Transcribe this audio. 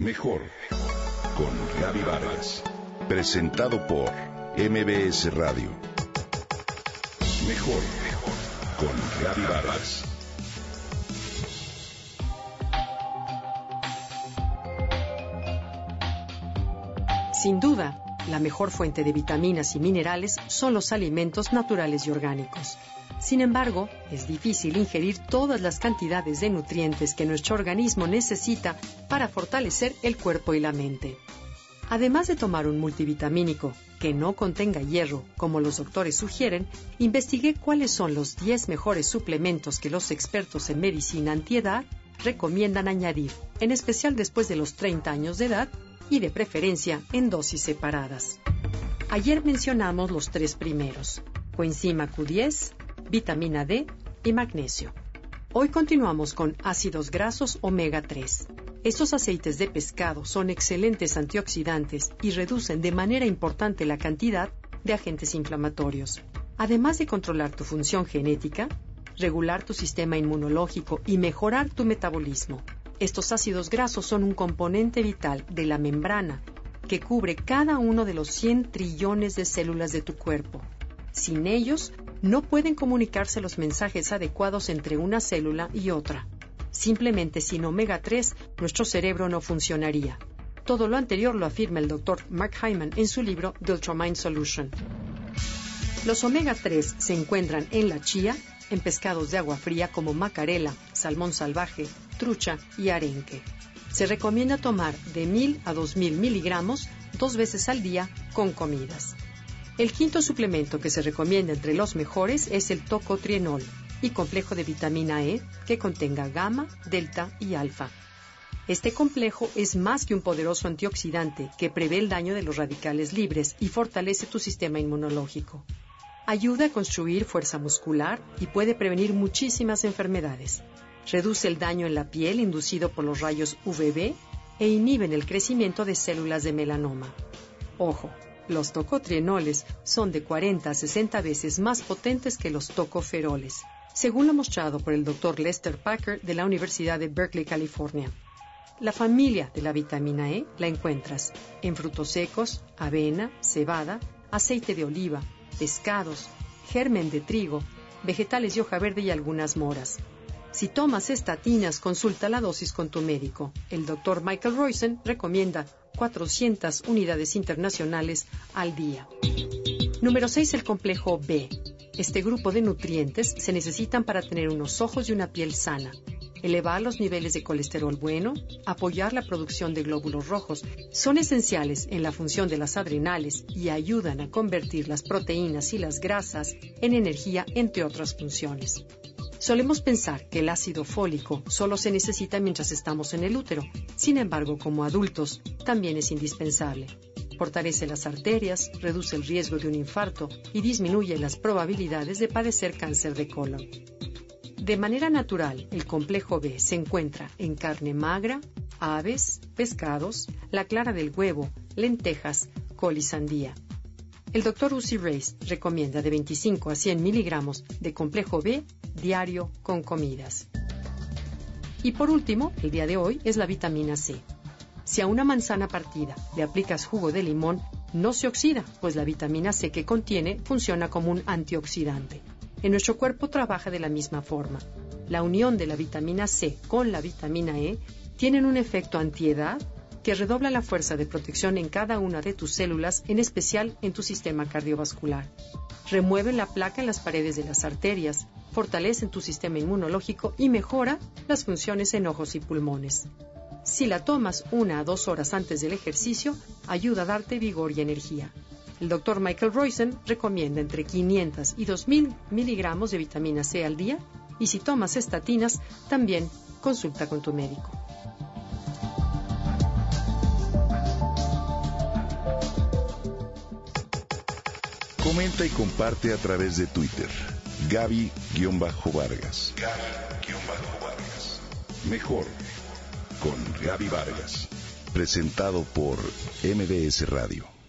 Mejor con Gaby Vargas. Presentado por MBS Radio. Mejor con Gaby Vargas. Sin duda, la mejor fuente de vitaminas y minerales son los alimentos naturales y orgánicos. Sin embargo, es difícil ingerir todas las cantidades de nutrientes que nuestro organismo necesita para fortalecer el cuerpo y la mente. Además de tomar un multivitamínico que no contenga hierro, como los doctores sugieren, investigué cuáles son los 10 mejores suplementos que los expertos en medicina antiedad recomiendan añadir, en especial después de los 30 años de edad y de preferencia en dosis separadas. Ayer mencionamos los tres primeros, coenzima Q10, vitamina D y magnesio. Hoy continuamos con ácidos grasos omega 3. Estos aceites de pescado son excelentes antioxidantes y reducen de manera importante la cantidad de agentes inflamatorios. Además de controlar tu función genética, regular tu sistema inmunológico y mejorar tu metabolismo. Estos ácidos grasos son un componente vital de la membrana que cubre cada uno de los 100 trillones de células de tu cuerpo. Sin ellos, no pueden comunicarse los mensajes adecuados entre una célula y otra. Simplemente sin omega 3, nuestro cerebro no funcionaría. Todo lo anterior lo afirma el Dr. Mark Hyman en su libro The Ultramind Solution. Los omega 3 se encuentran en la chía, en pescados de agua fría como macarela, salmón salvaje, trucha y arenque. Se recomienda tomar de 1000 a 2000 miligramos dos veces al día con comidas. El quinto suplemento que se recomienda entre los mejores es el tocotrienol y complejo de vitamina E que contenga gamma, delta y alfa. Este complejo es más que un poderoso antioxidante que prevé el daño de los radicales libres y fortalece tu sistema inmunológico. Ayuda a construir fuerza muscular y puede prevenir muchísimas enfermedades. Reduce el daño en la piel inducido por los rayos UVB e inhiben el crecimiento de células de melanoma. Ojo, los tocotrienoles son de 40 a 60 veces más potentes que los tocoferoles, según lo mostrado por el Dr. Lester Packer de la Universidad de Berkeley, California. La familia de la vitamina E la encuentras en frutos secos, avena, cebada, aceite de oliva, pescados, germen de trigo, vegetales de hoja verde y algunas moras. Si tomas estatinas, consulta la dosis con tu médico. El doctor Michael Roysen recomienda 400 unidades internacionales al día. Número 6. El complejo B. Este grupo de nutrientes se necesitan para tener unos ojos y una piel sana, elevar los niveles de colesterol bueno, apoyar la producción de glóbulos rojos, son esenciales en la función de las adrenales y ayudan a convertir las proteínas y las grasas en energía, entre otras funciones. Solemos pensar que el ácido fólico solo se necesita mientras estamos en el útero. Sin embargo, como adultos, también es indispensable. Fortalece las arterias, reduce el riesgo de un infarto y disminuye las probabilidades de padecer cáncer de colon. De manera natural, el complejo B se encuentra en carne magra, aves, pescados, la clara del huevo, lentejas, col y sandía. El Dr. Uzi Reis recomienda de 25 a 100 miligramos de complejo B diario con comidas. Y por último, el día de hoy es la vitamina C. Si a una manzana partida le aplicas jugo de limón, no se oxida, pues la vitamina C que contiene funciona como un antioxidante. En nuestro cuerpo trabaja de la misma forma. La unión de la vitamina C con la vitamina E tienen un efecto antiedad que redobla la fuerza de protección en cada una de tus células, en especial en tu sistema cardiovascular. Remueve la placa en las paredes de las arterias, fortalece tu sistema inmunológico y mejora las funciones en ojos y pulmones. Si la tomas una a dos horas antes del ejercicio, ayuda a darte vigor y energía. El doctor Michael Roysen recomienda entre 500 y 2000 miligramos de vitamina C al día y si tomas estatinas, también consulta con tu médico. Comenta y comparte a través de Twitter. Gaby-Vargas. Gaby-Vargas. Mejor con Gaby Vargas. Presentado por MBS Radio.